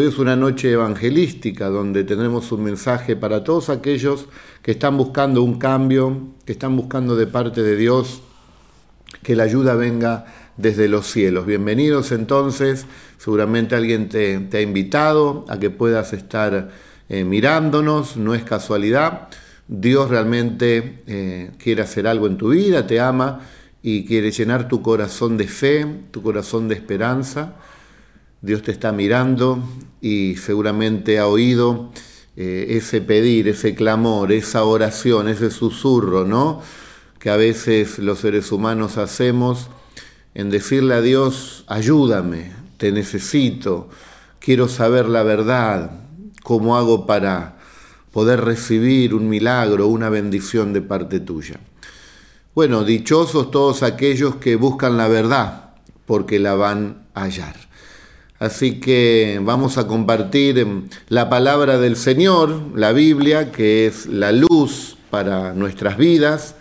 Hoy es una noche evangelística donde tendremos un mensaje para todos aquellos que están buscando un cambio, que están buscando de parte de Dios que la ayuda venga desde los cielos. Bienvenidos entonces, seguramente alguien te, ha invitado a que puedas estar eh, mirándonos, no es casualidad. Dios realmente eh, quiere hacer algo en tu vida, te ama y quiere llenar tu corazón de fe, tu corazón de esperanza. Dios te está mirando y seguramente ha oído eh, ese pedir, ese clamor, esa oración, ese susurro, ¿no? Que a veces los seres humanos hacemos en decirle a Dios, ayúdame, te necesito, quiero saber la verdad, cómo hago para poder recibir un milagro, una bendición de parte tuya. Bueno, dichosos todos aquellos que buscan la verdad, porque la van a hallar. Así que vamos a compartir la palabra del Señor, la Biblia, que es la luz para nuestras vidas.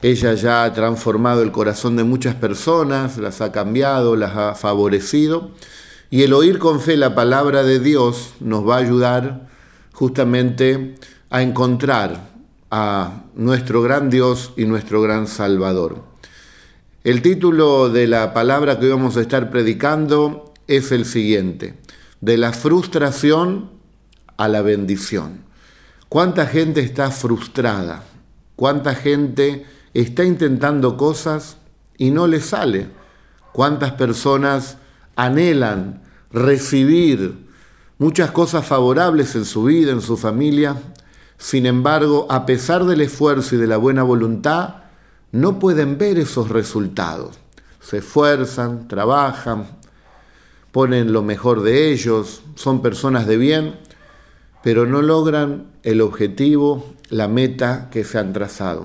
Ella ya ha transformado el corazón de muchas personas, las ha cambiado, las ha favorecido. Y el oír con fe la palabra de Dios nos va a ayudar justamente a encontrar a nuestro gran Dios y nuestro gran Salvador. El título de la palabra que vamos a estar predicando es el siguiente, de la frustración a la bendición. ¿Cuánta gente está frustrada? ¿Cuánta gente está intentando cosas y no le sale? ¿Cuántas personas anhelan recibir muchas cosas favorables en su vida, en su familia. Sin embargo, a pesar del esfuerzo y de la buena voluntad, no pueden ver esos resultados. Se esfuerzan, trabajan, ponen lo mejor de ellos, son personas de bien, pero no logran el objetivo, la meta que se han trazado.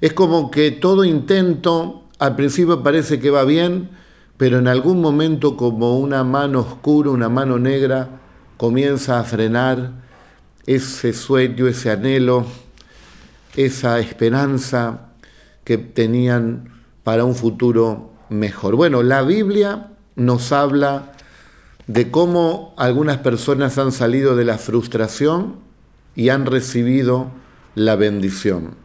Es como que todo intento al principio parece que va bien, pero en algún momento como una mano oscura, una mano negra, comienza a frenar ese sueño, ese anhelo, esa esperanza que tenían para un futuro mejor. Bueno, la Biblia nos habla de cómo algunas personas han salido de la frustración y han recibido la bendición.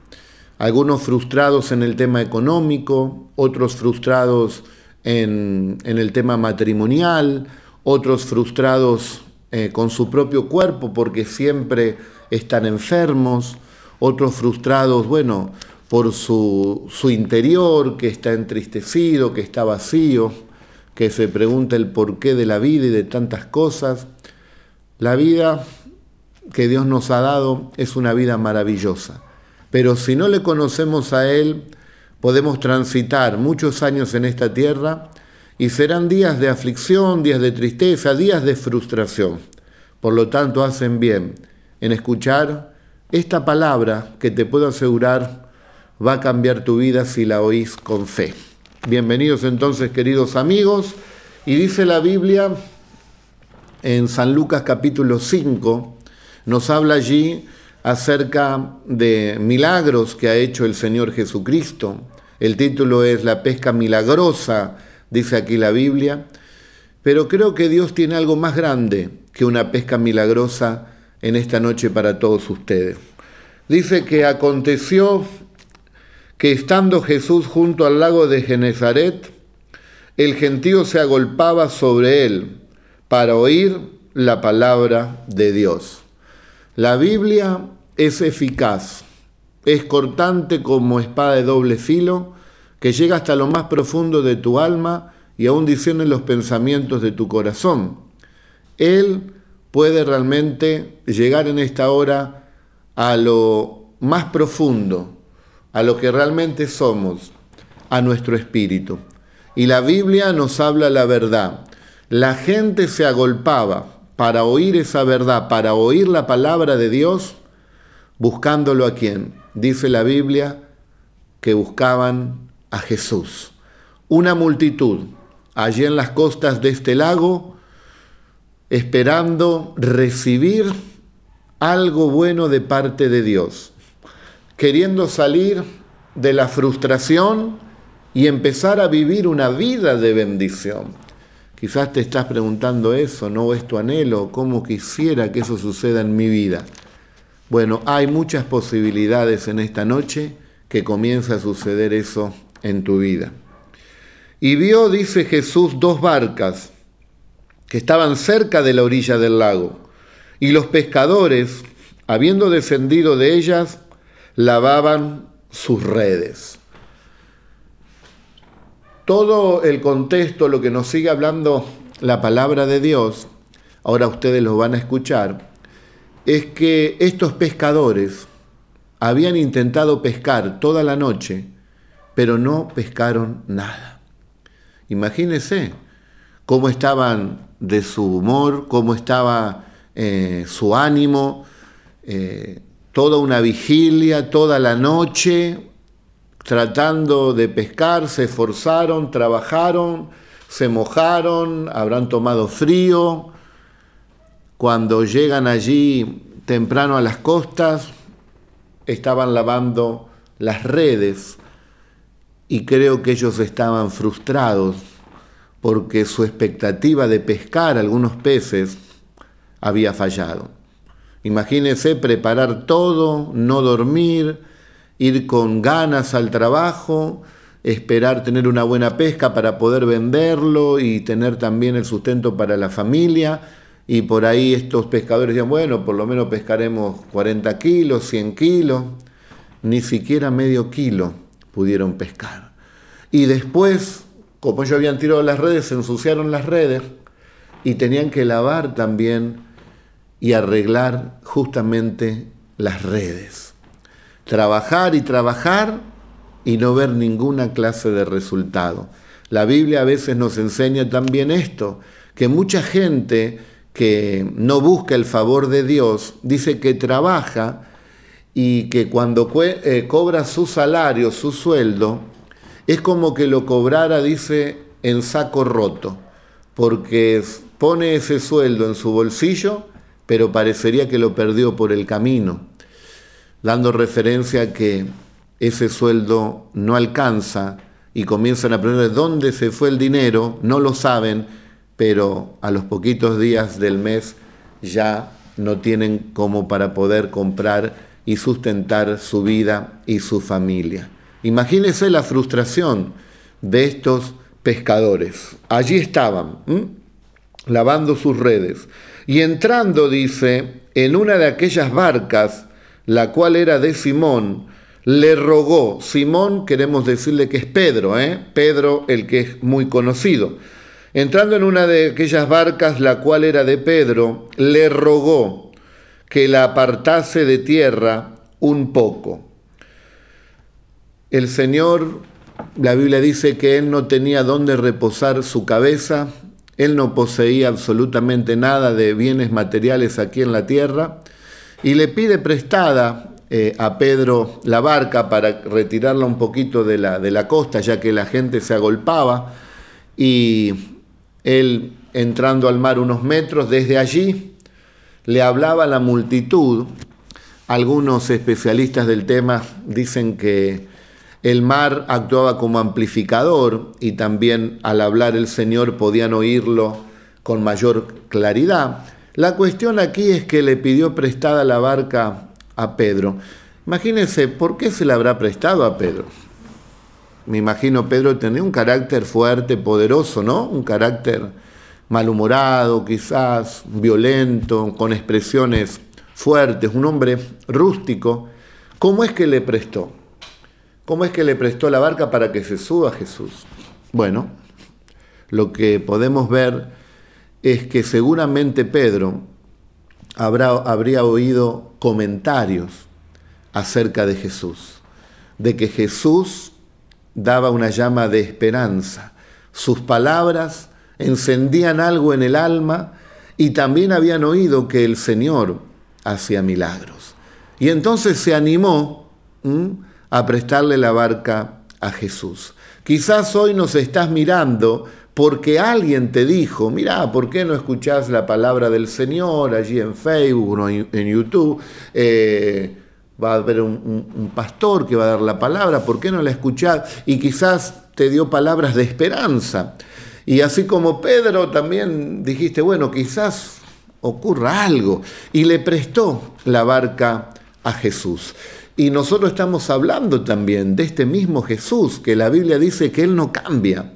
Algunos frustrados en el tema económico, otros frustrados en, en el tema matrimonial, otros frustrados eh, con su propio cuerpo porque siempre están enfermos, otros frustrados, bueno, por su, su interior, que está entristecido, que está vacío, que se pregunta el porqué de la vida y de tantas cosas. La vida que Dios nos ha dado es una vida maravillosa, pero si no le conocemos a Él, podemos transitar muchos años en esta tierra y serán días de aflicción, días de tristeza, días de frustración. Por lo tanto, hacen bien en escuchar esta palabra que te puedo asegurar va a cambiar tu vida si la oís con fe. Bienvenidos entonces, queridos amigos. Y dice la Biblia en San Lucas capítulo 5, nos habla allí acerca de milagros que ha hecho el Señor Jesucristo. El título es La pesca milagrosa dice aquí la Biblia, pero creo que Dios tiene algo más grande que una pesca milagrosa en esta noche para todos ustedes. Dice que aconteció que estando Jesús junto al lago de Genezaret, el gentío se agolpaba sobre él para oír la palabra de Dios. La Biblia es eficaz, es cortante como espada de doble filo, que llega hasta lo más profundo de tu alma y aún discierne los pensamientos de tu corazón. Él puede realmente llegar en esta hora a lo más profundo, a lo que realmente somos, a nuestro espíritu. Y la Biblia nos habla la verdad. La gente se agolpaba para oír esa verdad, para oír la palabra de Dios, buscándolo a quién. Dice la Biblia que buscaban a Jesús. Una multitud allí en las costas de este lago esperando recibir algo bueno de parte de Dios, queriendo salir de la frustración y empezar a vivir una vida de bendición. Quizás te estás preguntando eso, ¿no es tu anhelo? ¿Cómo quisiera que eso suceda en mi vida? Bueno, hay muchas posibilidades en esta noche que comienza a suceder eso en tu vida. Y vio, dice Jesús, dos barcas que estaban cerca de la orilla del lago, y los pescadores, habiendo descendido de ellas, lavaban sus redes. Todo el contexto, lo que nos sigue hablando la palabra de Dios, ahora ustedes lo van a escuchar, es que estos pescadores habían intentado pescar toda la noche, pero no pescaron nada. Imagínense cómo estaban de su humor, cómo estaba eh, su ánimo, eh, toda una vigilia, toda la noche, tratando de pescar, se esforzaron, trabajaron, se mojaron, habrán tomado frío. Cuando llegan allí temprano a las costas, estaban lavando las redes y creo que ellos estaban frustrados porque su expectativa de pescar algunos peces había fallado. Imagínense preparar todo, no dormir, ir con ganas al trabajo, esperar tener una buena pesca para poder venderlo y tener también el sustento para la familia. Y por ahí estos pescadores decían, bueno, por lo menos pescaremos 40 kilos, 100 kilos, ni siquiera medio kilo pudieron pescar. Y después, como ellos habían tirado las redes, se ensuciaron las redes y tenían que lavar también y arreglar justamente las redes. Trabajar y trabajar y no ver ninguna clase de resultado. La Biblia a veces nos enseña también esto, que mucha gente que no busca el favor de Dios dice que trabaja y que cuando eh, cobra su salario, su sueldo, es como que lo cobrara, dice, en saco roto, porque pone ese sueldo en su bolsillo pero parecería que lo perdió por el camino, dando referencia a que ese sueldo no alcanza y comienzan a aprender dónde se fue el dinero, no lo saben, pero a los poquitos días del mes ya no tienen como para poder comprar y sustentar su vida y su familia. Imagínense la frustración de estos pescadores. Allí estaban, lavando sus redes. Y entrando, dice, en una de aquellas barcas, la cual era de Simón, le rogó, Simón queremos decirle que es Pedro, ¿eh? Pedro el que es muy conocido. Entrando en una de aquellas barcas, la cual era de Pedro, le rogó que la apartase de tierra un poco. El Señor, la Biblia dice que él no tenía dónde reposar su cabeza, él no poseía absolutamente nada de bienes materiales aquí en la tierra y le pide prestada eh, a Pedro la barca para retirarla un poquito de la, de la costa, ya que la gente se agolpaba y él entrando al mar unos metros, desde allí le hablaba a la multitud. Algunos especialistas del tema dicen que el mar actuaba como amplificador y también al hablar el Señor podían oírlo con mayor claridad. La cuestión aquí es que le pidió prestada la barca a Pedro. Imagínense, ¿por qué se la habrá prestado a Pedro? Me imagino Pedro tenía un carácter fuerte, poderoso, ¿no? Un carácter malhumorado, quizás violento, con expresiones fuertes, un hombre rústico. ¿Cómo es que le prestó? ¿Cómo es que le prestó la barca para que se suba Jesús? Bueno, lo que podemos ver es que seguramente Pedro habrá, habría oído comentarios acerca de Jesús, de que Jesús daba una llama de esperanza. Sus palabras encendían algo en el alma y también habían oído que el Señor hacía milagros. Y entonces se animó a prestarle la barca a Jesús. Quizás hoy nos estás mirando porque alguien te dijo, mira, ¿por qué no escuchás la palabra del Señor allí en Facebook o en YouTube? Eh, va a haber un, pastor que va a dar la palabra, ¿por qué no la escuchás? Y quizás te dio palabras de esperanza. Y así como Pedro también dijiste, bueno, quizás ocurra algo. Y le prestó la barca a Jesús. Y nosotros estamos hablando también de este mismo Jesús, que la Biblia dice que Él no cambia,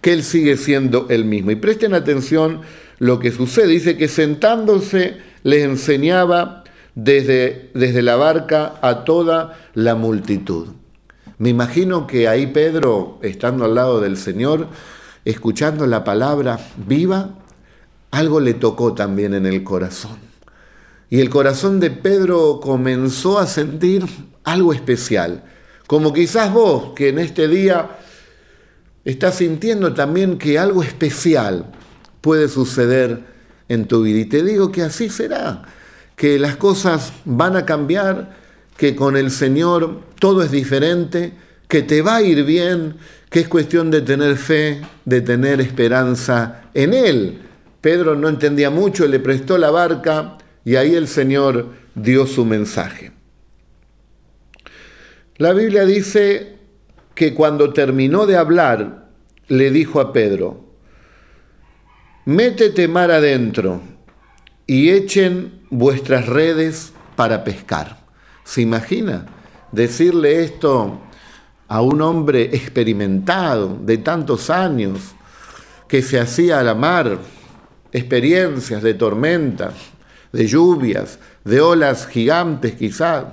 que Él sigue siendo el mismo. Y presten atención lo que sucede. Dice que sentándose les enseñaba desde, desde la barca a toda la multitud. Me imagino que ahí Pedro, estando al lado del Señor, escuchando la palabra viva, algo le tocó también en el corazón. Y el corazón de Pedro comenzó a sentir algo especial. Como quizás vos, que en este día estás sintiendo también que algo especial puede suceder en tu vida. Y te digo que así será, que las cosas van a cambiar, que con el Señor todo es diferente, que te va a ir bien, que es cuestión de tener fe, de tener esperanza en Él. Pedro no entendía mucho, le prestó la barca y ahí el Señor dio su mensaje. La Biblia dice que cuando terminó de hablar, le dijo a Pedro, métete mar adentro y echen vuestras redes para pescar. ¿Se imagina decirle esto a un hombre experimentado de tantos años que se hacía a la mar, experiencias de tormentas, de lluvias, de olas gigantes quizás,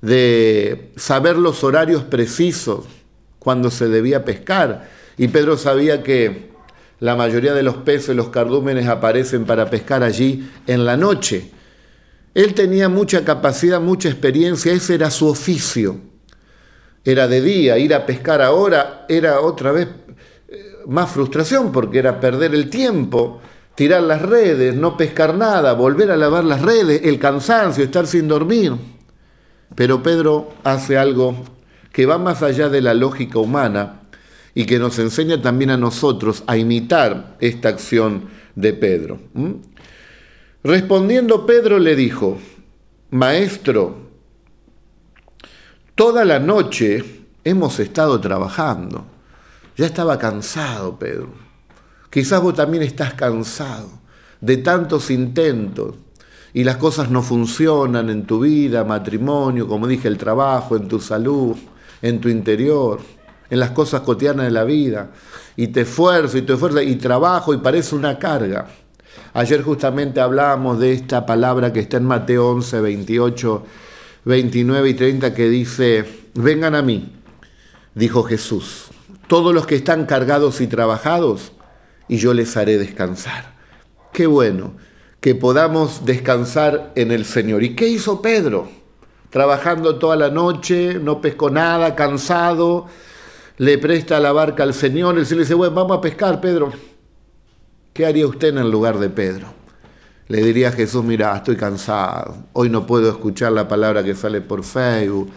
de saber los horarios precisos cuando se debía pescar. Y Pedro sabía que la mayoría de los peces, los cardúmenes, aparecen para pescar allí en la noche. Él tenía mucha capacidad, mucha experiencia, ese era su oficio. Era de día, ir a pescar ahora era otra vez eh, más frustración porque era perder el tiempo tirar las redes, no pescar nada, volver a lavar las redes, el cansancio, estar sin dormir. Pero Pedro hace algo que va más allá de la lógica humana y que nos enseña también a nosotros a imitar esta acción de Pedro. Respondiendo Pedro le dijo, Maestro, toda la noche hemos estado trabajando. Ya estaba cansado Pedro Quizás vos también estás cansado de tantos intentos y las cosas no funcionan en tu vida, matrimonio, como dije, el trabajo, en tu salud, en tu interior, en las cosas cotidianas de la vida. Y te esfuerzo y te esfuerzo y trabajo y parece una carga. Ayer justamente hablábamos de esta palabra que está en Mateo 11, 28, 29 y 30 que dice, vengan a mí, dijo Jesús, todos los que están cargados y trabajados, y yo les haré descansar. Qué bueno que podamos descansar en el Señor. ¿Y qué hizo Pedro? Trabajando toda la noche, no pescó nada, cansado, le presta la barca al Señor, el Señor le dice, bueno, vamos a pescar, Pedro. ¿Qué haría usted en el lugar de Pedro? Le diría a Jesús, mira, estoy cansado, hoy no puedo escuchar la palabra que sale por Facebook,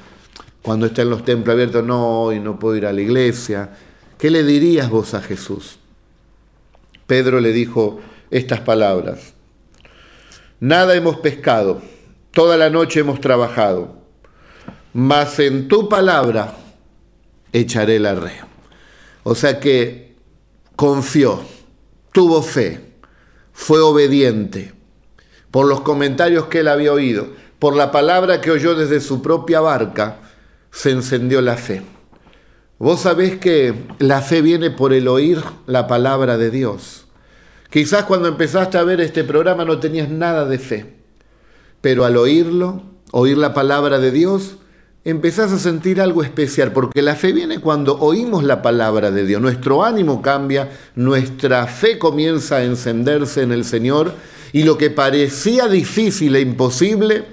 cuando está en los templos abiertos, no, hoy no puedo ir a la iglesia. ¿Qué le dirías vos a Jesús? Pedro le dijo estas palabras. Nada hemos pescado, toda la noche hemos trabajado, mas en tu palabra echaré la red. O sea que confió, tuvo fe, fue obediente por los comentarios que él había oído, por la palabra que oyó desde su propia barca, se encendió la fe. Vos sabés que la fe viene por el oír la palabra de Dios. Quizás cuando empezaste a ver este programa no tenías nada de fe, pero al oírlo, oír la palabra de Dios, empezás a sentir algo especial, porque la fe viene cuando oímos la palabra de Dios. Nuestro ánimo cambia, nuestra fe comienza a encenderse en el Señor y lo que parecía difícil e imposible,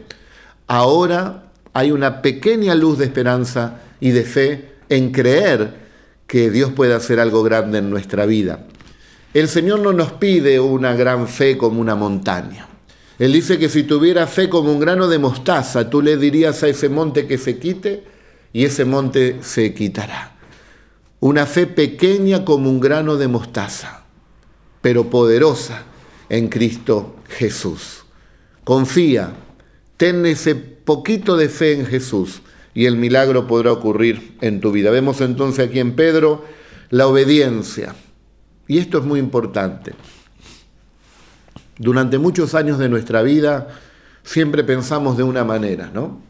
ahora hay una pequeña luz de esperanza y de fe en creer que Dios puede hacer algo grande en nuestra vida. El Señor no nos pide una gran fe como una montaña. Él dice que si tuviera fe como un grano de mostaza, tú le dirías a ese monte que se quite y ese monte se quitará. Una fe pequeña como un grano de mostaza, pero poderosa en Cristo Jesús. Confía, ten ese poquito de fe en Jesús y el milagro podrá ocurrir en tu vida. Vemos entonces aquí en Pedro la obediencia. Y esto es muy importante. Durante muchos años de nuestra vida siempre pensamos de una manera, ¿no?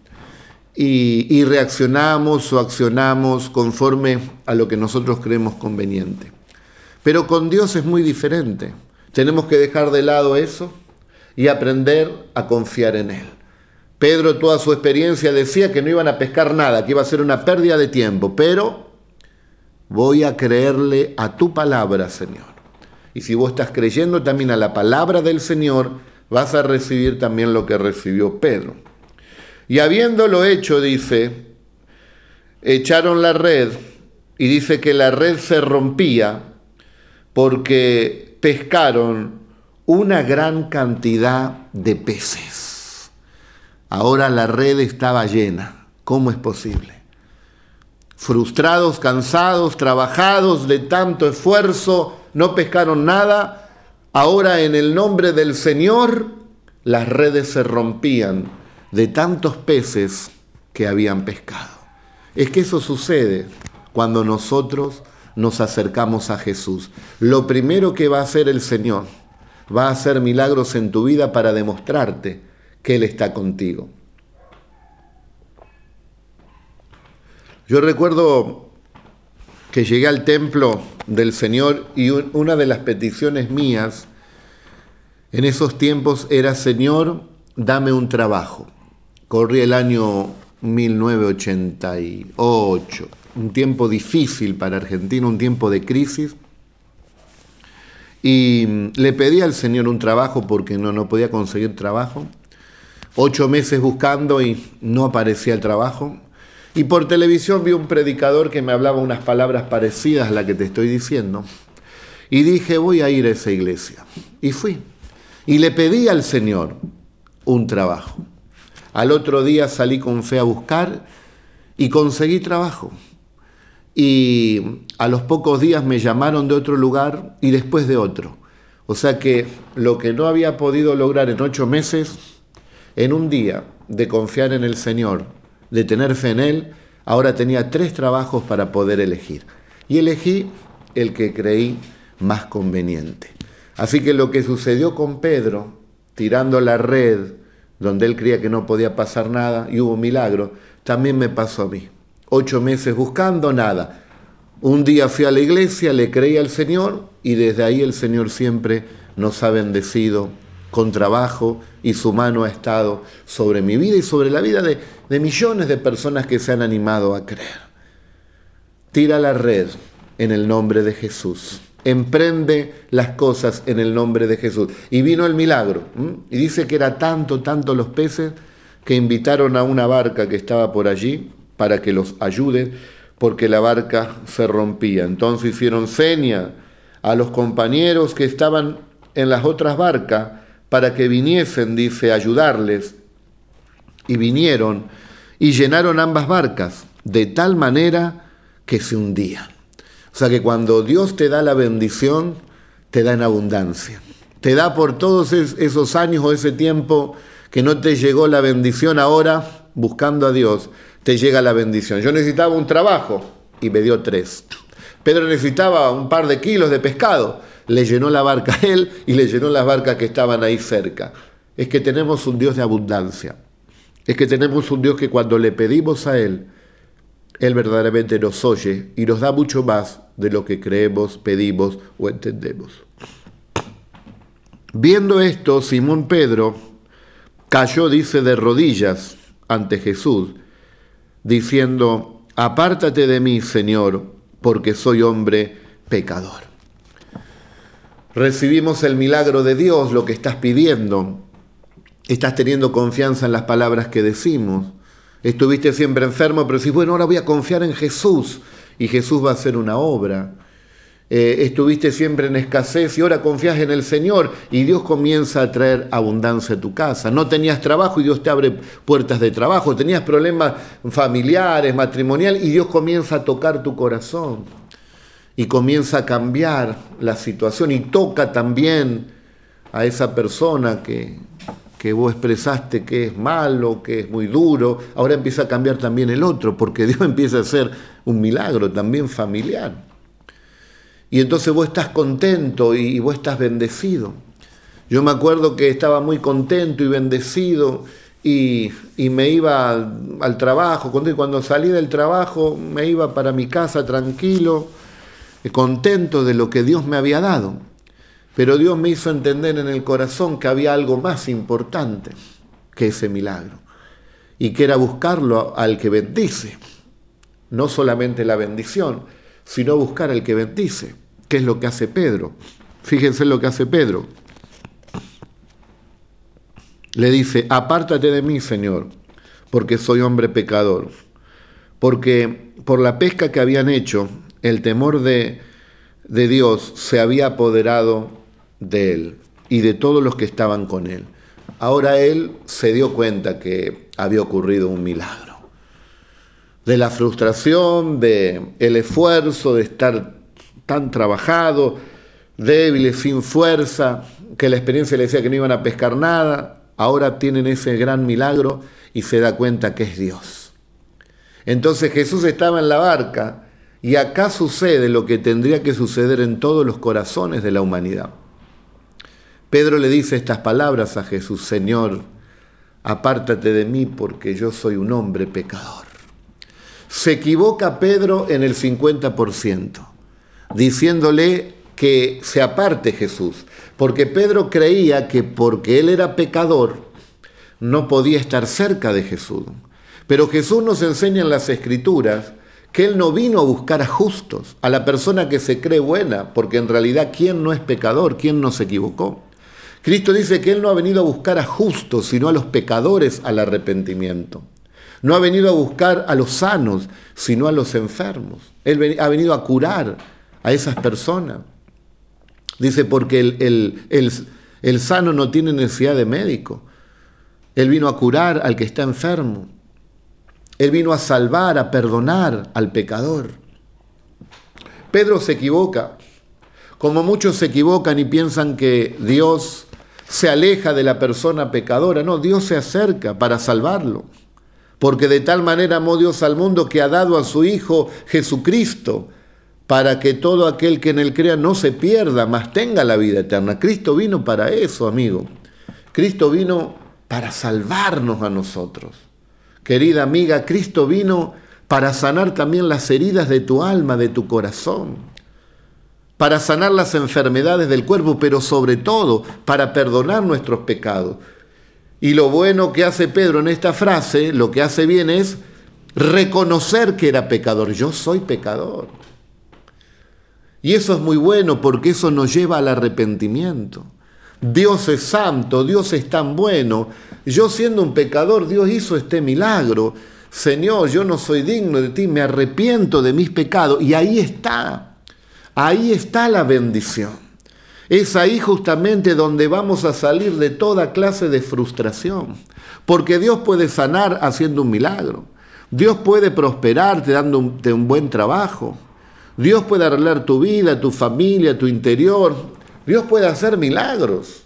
Y, reaccionamos o accionamos conforme a lo que nosotros creemos conveniente. Pero con Dios es muy diferente. Tenemos que dejar de lado eso y aprender a confiar en Él. Pedro, toda su experiencia, decía que no iban a pescar nada, que iba a ser una pérdida de tiempo, pero voy a creerle a tu palabra, Señor. Y si vos estás creyendo también a la palabra del Señor, vas a recibir también lo que recibió Pedro. Y habiéndolo hecho, dice, echaron la red y dice que la red se rompía porque pescaron una gran cantidad de peces. Ahora la red estaba llena. ¿Cómo es posible? Frustrados, cansados, trabajados de tanto esfuerzo, no pescaron nada. Ahora en el nombre del Señor las redes se rompían de tantos peces que habían pescado. Es que eso sucede cuando nosotros nos acercamos a Jesús. Lo primero que va a hacer el Señor va a hacer milagros en tu vida para demostrarte que Él está contigo. Yo recuerdo que llegué al templo del Señor y una de las peticiones mías en esos tiempos era, Señor, dame un trabajo. Corría el año 1988, un tiempo difícil para Argentina, un tiempo de crisis y le pedí al Señor un trabajo porque no, no podía conseguir trabajo. Ocho meses buscando y no aparecía el trabajo. Y por televisión vi un predicador que me hablaba unas palabras parecidas a las que te estoy diciendo. Y dije, voy a ir a esa iglesia. Y fui. Y le pedí al Señor un trabajo. Al otro día salí con fe a buscar y conseguí trabajo y a los pocos días me llamaron de otro lugar y después de otro. O sea que lo que no había podido lograr en ocho meses, en un día de confiar en el Señor, de tener fe en Él, ahora tenía tres trabajos para poder elegir. Y elegí el que creí más conveniente. Así que lo que sucedió con Pedro, tirando la red donde él creía que no podía pasar nada y hubo milagro, también me pasó a mí ocho meses buscando, nada. Un día fui a la iglesia, le creí al Señor y desde ahí el Señor siempre nos ha bendecido con trabajo y su mano ha estado sobre mi vida y sobre la vida de, millones de personas que se han animado a creer. Tira la red en el nombre de Jesús. Emprende las cosas en el nombre de Jesús. Y vino el milagro. Y dice que era tanto, tanto los peces que invitaron a una barca que estaba por allí para que los ayude, porque la barca se rompía. Entonces hicieron seña a los compañeros que estaban en las otras barcas para que viniesen, dice, a ayudarles. Y vinieron y llenaron ambas barcas de tal manera que se hundían. O sea que cuando Dios te da la bendición, te da en abundancia. Te da por todos esos años o ese tiempo que no te llegó la bendición ahora buscando a Dios, te llega la bendición. Yo necesitaba un trabajo y me dio tres. Pedro necesitaba un par de kilos de pescado. Le llenó la barca a él y le llenó las barcas que estaban ahí cerca. Es que tenemos un Dios de abundancia. Es que tenemos un Dios que cuando le pedimos a Él, Él verdaderamente nos oye y nos da mucho más de lo que creemos, pedimos o entendemos. Viendo esto, Simón Pedro cayó, dice, de rodillas ante Jesús diciendo, apártate de mí, Señor, porque soy hombre pecador. Recibimos el milagro de Dios, lo que estás pidiendo. Estás teniendo confianza en las palabras que decimos. Estuviste siempre enfermo, pero decís, bueno, ahora voy a confiar en Jesús y Jesús va a hacer una obra. Eh, estuviste siempre en escasez y ahora confías en el Señor y Dios comienza a traer abundancia a tu casa. No tenías trabajo y Dios te abre puertas de trabajo. Tenías problemas familiares, matrimonial y Dios comienza a tocar tu corazón y comienza a cambiar la situación y toca también a esa persona que, que vos expresaste que es malo, que es muy duro. Ahora empieza a cambiar también el otro porque Dios empieza a hacer un milagro también familiar. y entonces vos estás contento y, vos estás bendecido. Yo me acuerdo que estaba muy contento y bendecido y, me iba al, trabajo. Cuando salí del trabajo me iba para mi casa tranquilo, contento de lo que Dios me había dado. Pero Dios me hizo entender en el corazón que había algo más importante que ese milagro y que era buscarlo al que bendice. No solamente la bendición, sino buscar al que bendice, que es lo que hace Pedro. Fíjense lo que hace Pedro. Le dice, apártate de mí, Señor, porque soy hombre pecador. Porque por la pesca que habían hecho, el temor de, de Dios se había apoderado de él y de todos los que estaban con él. Ahora él se dio cuenta que había ocurrido un milagro. De la frustración, de el esfuerzo de estar tan trabajado, débil, sin fuerza, que la experiencia le decía que no iban a pescar nada, ahora tienen ese gran milagro y se da cuenta que es Dios. Entonces Jesús estaba en la barca y acá sucede lo que tendría que suceder en todos los corazones de la humanidad. Pedro le dice estas palabras a Jesús, Señor, apártate de mí porque yo soy un hombre pecador. Se equivoca Pedro en el 50%, diciéndole que se aparte Jesús, porque Pedro creía que porque él era pecador, no podía estar cerca de Jesús. Pero Jesús nos enseña en las escrituras que Él no vino a buscar a justos, a la persona que se cree buena, porque en realidad ¿quién no es pecador? ¿Quién no se equivocó? Cristo dice que Él no ha venido a buscar a justos, sino a los pecadores al arrepentimiento. No ha venido a buscar a los sanos, sino a los enfermos. Él ha venido a curar a esas personas. Dice, porque el, el sano no tiene necesidad de médico. Él vino a curar al que está enfermo. Él vino a salvar, a perdonar al pecador. Pedro se equivoca, como muchos se equivocan y piensan que Dios se aleja de la persona pecadora, no, Dios se acerca para salvarlo. Porque de tal manera amó Dios al mundo que ha dado a su Hijo Jesucristo para que todo aquel que en él crea no se pierda, mas tenga la vida eterna. Cristo vino para eso, amigo. Cristo vino para salvarnos a nosotros. Querida amiga, Cristo vino para sanar también las heridas de tu alma, de tu corazón para sanar las enfermedades del cuerpo, pero sobre todo para perdonar nuestros pecados. Y lo bueno que hace Pedro en esta frase, lo que hace bien es reconocer que era pecador. Yo soy pecador. Y eso es muy bueno porque eso nos lleva al arrepentimiento. Dios es santo, Dios es tan bueno. Yo siendo un pecador, Dios hizo este milagro. Señor, yo no soy digno de ti, me arrepiento de mis pecados. Y ahí está. Ahí está la bendición. Es ahí justamente donde vamos a salir de toda clase de frustración. Porque Dios puede sanar haciendo un milagro. Dios puede prosperarte dándote un buen trabajo. Dios puede arreglar tu vida, tu familia, tu interior. Dios puede hacer milagros.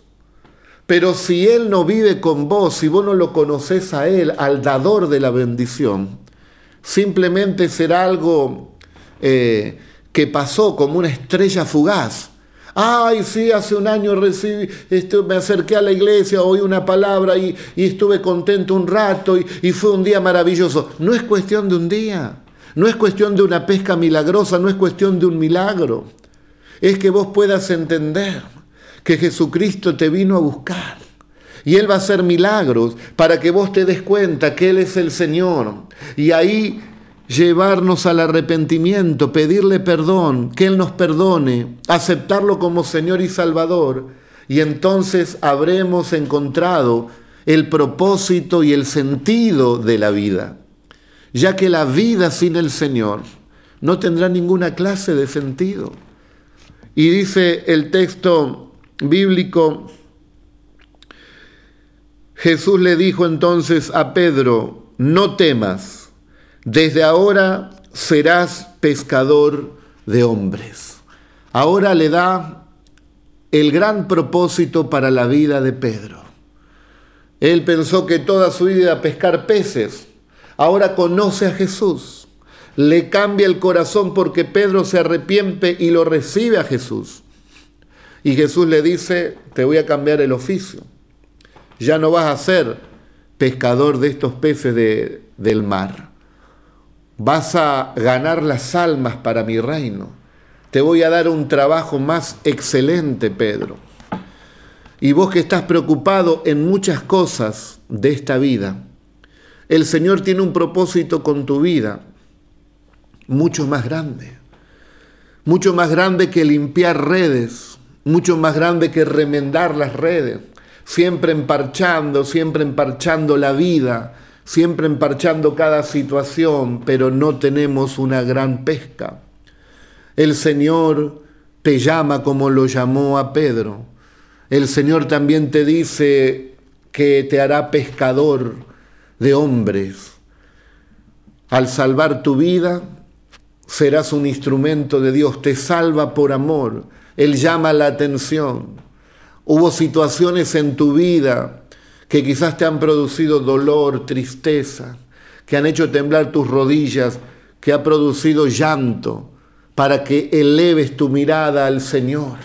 Pero si Él no vive con vos, si vos no lo conoces a Él, al dador de la bendición, simplemente será algo eh, que pasó como una estrella fugaz. Ay, sí, hace un año recibí, este, me acerqué a la iglesia, oí una palabra y, estuve contento un rato y, y fue un día maravilloso. No es cuestión de un día, no es cuestión de una pesca milagrosa, no es cuestión de un milagro. Es que vos puedas entender que Jesucristo te vino a buscar. Y Él va a hacer milagros para que vos te des cuenta que Él es el Señor. Y ahí llevarnos al arrepentimiento, pedirle perdón, que Él nos perdone, aceptarlo como Señor y Salvador, y entonces habremos encontrado el propósito y el sentido de la vida, ya que la vida sin el Señor no tendrá ninguna clase de sentido. Y dice el texto bíblico, Jesús le dijo entonces a Pedro, no temas, desde ahora serás pescador de hombres. Ahora le da el gran propósito para la vida de Pedro. Él pensó que toda su vida pescar peces. Ahora conoce a Jesús. Le cambia el corazón porque Pedro se arrepiente y lo recibe a Jesús. Y Jesús le dice, te voy a cambiar el oficio. Ya no vas a ser pescador de estos peces de, del mar. Vas a ganar las almas para mi reino. Te voy a dar un trabajo más excelente, Pedro. Y vos que estás preocupado en muchas cosas de esta vida, el Señor tiene un propósito con tu vida mucho más grande. Mucho más grande que limpiar redes, mucho más grande que remendar las redes, siempre emparchando, siempre emparchando la vida, siempre emparchando cada situación, pero no tenemos una gran pesca. El Señor te llama como lo llamó a Pedro. El Señor también te dice que te hará pescador de hombres. Al salvar tu vida, serás un instrumento de Dios, te salva por amor, Él llama la atención. Hubo situaciones en tu vida que quizás te han producido dolor, tristeza, que han hecho temblar tus rodillas, que ha producido llanto, para que eleves tu mirada al Señor.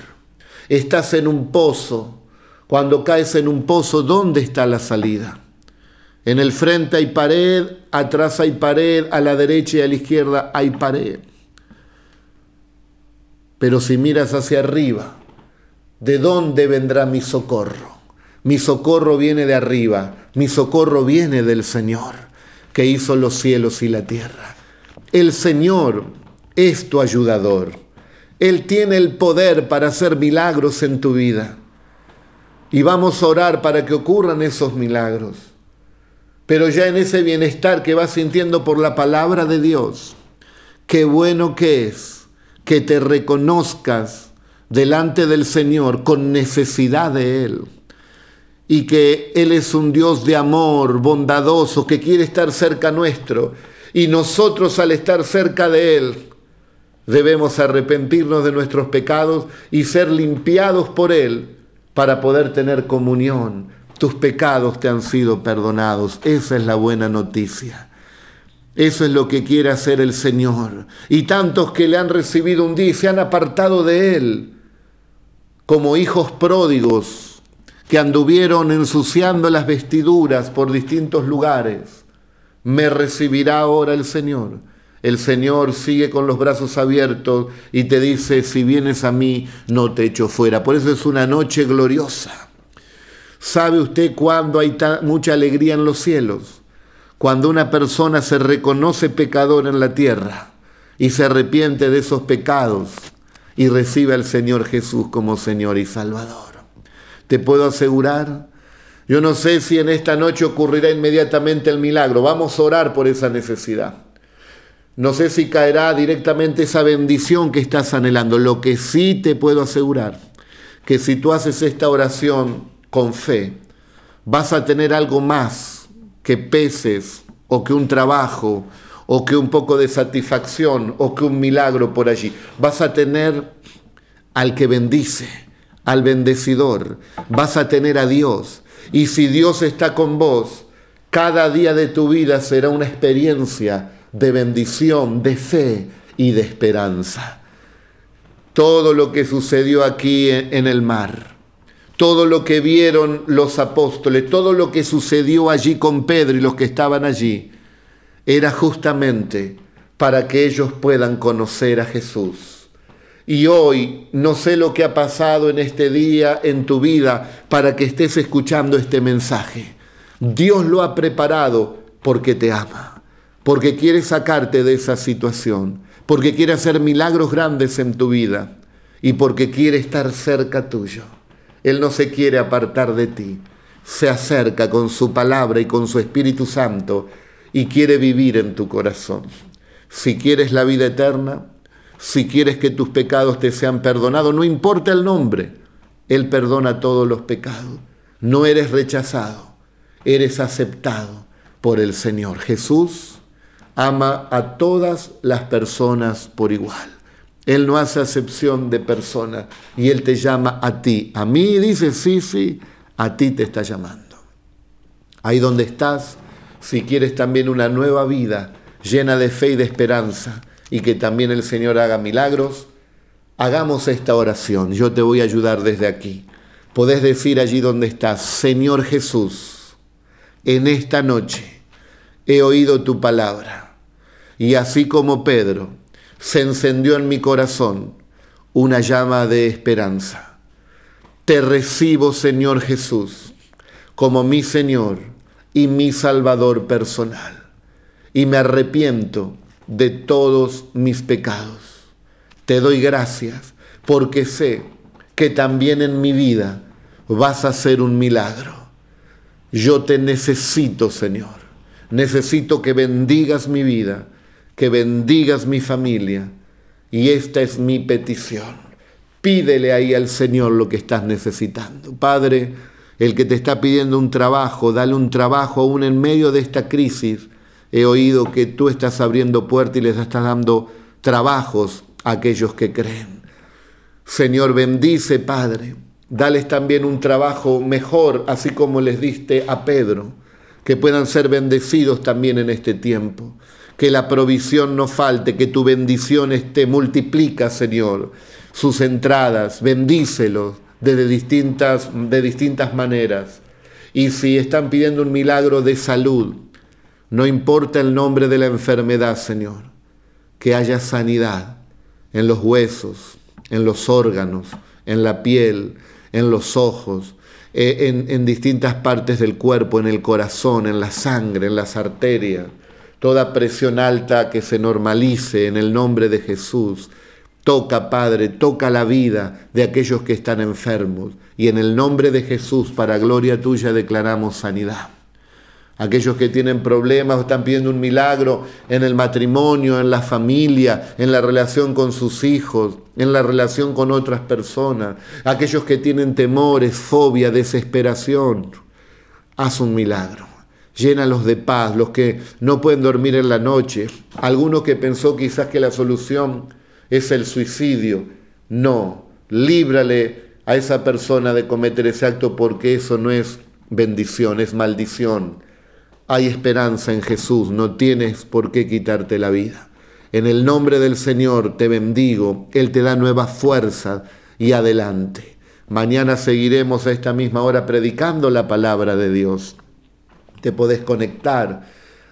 Estás en un pozo. Cuando caes en un pozo, ¿dónde está la salida? En el frente hay pared, atrás hay pared, a la derecha y a la izquierda hay pared. Pero si miras hacia arriba, ¿de dónde vendrá mi socorro? Mi socorro viene de arriba, mi socorro viene del Señor, que hizo los cielos y la tierra. El Señor es tu ayudador. Él tiene el poder para hacer milagros en tu vida. Y vamos a orar para que ocurran esos milagros pero ya en ese bienestar que vas sintiendo por la palabra de Dios, qué bueno que es que te reconozcas delante del Señor con necesidad de Él. Y que Él es un Dios de amor, bondadoso, que quiere estar cerca nuestro. Y nosotros al estar cerca de Él debemos arrepentirnos de nuestros pecados y ser limpiados por Él para poder tener comunión, tus pecados te han sido perdonados. Esa es la buena noticia. Eso es lo que quiere hacer el Señor. Y tantos que le han recibido un día y se han apartado de Él, como hijos pródigos que anduvieron ensuciando las vestiduras por distintos lugares, me recibirá ahora el Señor. El Señor sigue con los brazos abiertos y te dice, si vienes a mí, no te echo fuera. Por eso es una noche gloriosa. ¿Sabe usted cuándo hay mucha alegría en los cielos? Cuando una persona se reconoce pecador en la tierra y se arrepiente de esos pecados y recibe al Señor Jesús como Señor y Salvador. Te puedo asegurar, yo no sé si en esta noche ocurrirá inmediatamente el milagro, vamos a orar por esa necesidad. No sé si caerá directamente esa bendición que estás anhelando. Lo que sí te puedo asegurar, que si tú haces esta oración con fe, vas a tener algo más que peces o que un trabajo o que un poco de satisfacción o que un milagro por allí. Vas a tener al que bendice, al bendecidor, vas a tener a Dios. Y si Dios está con vos, cada día de tu vida será una experiencia de bendición, de fe y de esperanza. Todo lo que sucedió aquí en el mar todo lo que vieron los apóstoles, todo lo que sucedió allí con Pedro y los que estaban allí, era justamente para que ellos puedan conocer a Jesús. Y hoy no sé lo que ha pasado en este día, en tu vida, para que estés escuchando este mensaje. Dios lo ha preparado porque te ama, porque quiere sacarte de esa situación, porque quiere hacer milagros grandes en tu vida y porque quiere estar cerca tuyo. Él no se quiere apartar de ti. Se acerca con su palabra y con su Espíritu Santo y quiere vivir en tu corazón. Si quieres la vida eterna, si quieres que tus pecados te sean perdonados, no importa el nombre, Él perdona todos los pecados. No eres rechazado, eres aceptado por el Señor. Jesús ama a todas las personas por igual. Él no hace acepción de persona y Él te llama a ti. A mí dice, sí, sí, a ti te está llamando. Ahí donde estás, si quieres también una nueva vida, llena de fe y de esperanza, y que también el Señor haga milagros, hagamos esta oración. Yo te voy a ayudar desde aquí. Podés decir allí donde estás, Señor Jesús, en esta noche he oído tu palabra, y así como Pedro, se encendió en mi corazón una llama de esperanza. Te recibo, Señor Jesús, como mi Señor y mi Salvador personal, y me arrepiento de todos mis pecados. Te doy gracias porque sé que también en mi vida vas a hacer un milagro. Yo te necesito, Señor. Necesito que bendigas mi vida, que bendigas mi familia. Y esta es mi petición. Pídele ahí al Señor lo que estás necesitando. Padre, el que te está pidiendo un trabajo, dale un trabajo aún en medio de esta crisis He oído que tú estás abriendo puertas y les estás dando trabajos a aquellos que creen. Señor, bendice, Padre. Dales también un trabajo mejor, así como les diste a Pedro, que puedan ser bendecidos también en este tiempo. Que la provisión no falte, que tu bendición esté, multiplica, Señor, sus entradas, bendícelos de distintas, de distintas maneras. Y si están pidiendo un milagro de salud, no importa el nombre de la enfermedad, Señor, que haya sanidad en los huesos, en los órganos, en la piel, en los ojos, eh, en, en distintas partes del cuerpo, en el corazón, en la sangre, en las arterias. Toda presión alta que se normalice en el nombre de Jesús. Toca, Padre, toca la vida de aquellos que están enfermos. Y en el nombre de Jesús, para gloria tuya, declaramos sanidad aquellos que tienen problemas o están pidiendo un milagro en el matrimonio, en la familia, en la relación con sus hijos, en la relación con otras personas, aquellos que tienen temores, fobia, desesperación. Haz un milagro. Llénalos de paz, los que no pueden dormir en la noche, alguno que pensó quizás que la solución es el suicidio. No, líbrale a esa persona de cometer ese acto porque eso no es bendición, es maldición. Hay esperanza en Jesús, no tienes por qué quitarte la vida. En el nombre del Señor te bendigo, Él te da nueva fuerza y adelante. Mañana seguiremos a esta misma hora predicando la palabra de Dios. Te podés conectar.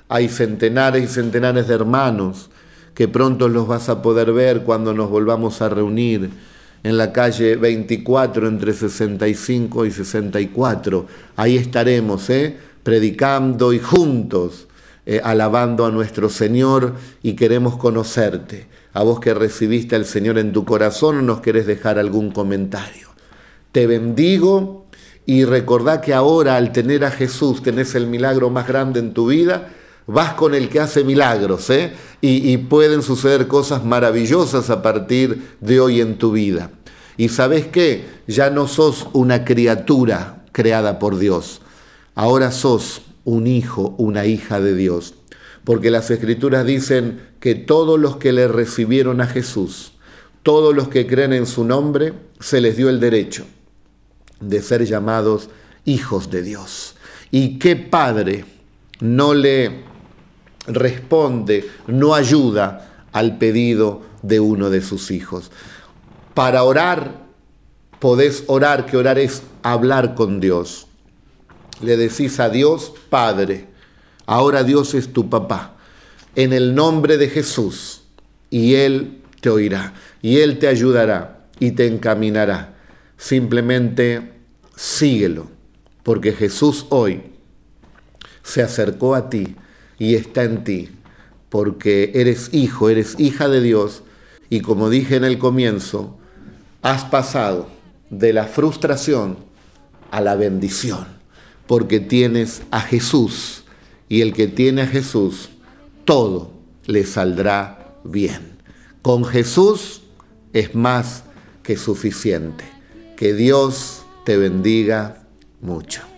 Hay centenares y centenares de hermanos que pronto los vas a poder ver cuando nos volvamos a reunir en la calle 24 entre 65 y 64. Ahí estaremos, ¿eh? predicando y juntos eh, alabando a nuestro Señor y queremos conocerte. A vos que recibiste al Señor en tu corazón, nos querés dejar algún comentario. Te bendigo y recordá que ahora al tener a Jesús tenés el milagro más grande en tu vida. Vas con el que hace milagros, ¿eh? Y, y pueden suceder cosas maravillosas a partir de hoy en tu vida. Y sabes qué? Ya no sos una criatura creada por Dios ahora sos un hijo, una hija de Dios. Porque las escrituras dicen que todos los que le recibieron a Jesús, todos los que creen en su nombre, se les dio el derecho de ser llamados hijos de Dios. ¿Y qué padre no le responde, no ayuda al pedido de uno de sus hijos? Para orar, podés orar, que orar es hablar con Dios le decís a Dios, Padre, ahora Dios es tu papá, en el nombre de Jesús, y Él te oirá, y Él te ayudará y te encaminará. Simplemente síguelo, porque Jesús hoy se acercó a ti y está en ti, porque eres hijo, eres hija de Dios, y como dije en el comienzo, has pasado de la frustración a la bendición porque tienes a Jesús y el que tiene a Jesús, todo le saldrá bien. Con Jesús es más que suficiente. Que Dios te bendiga mucho.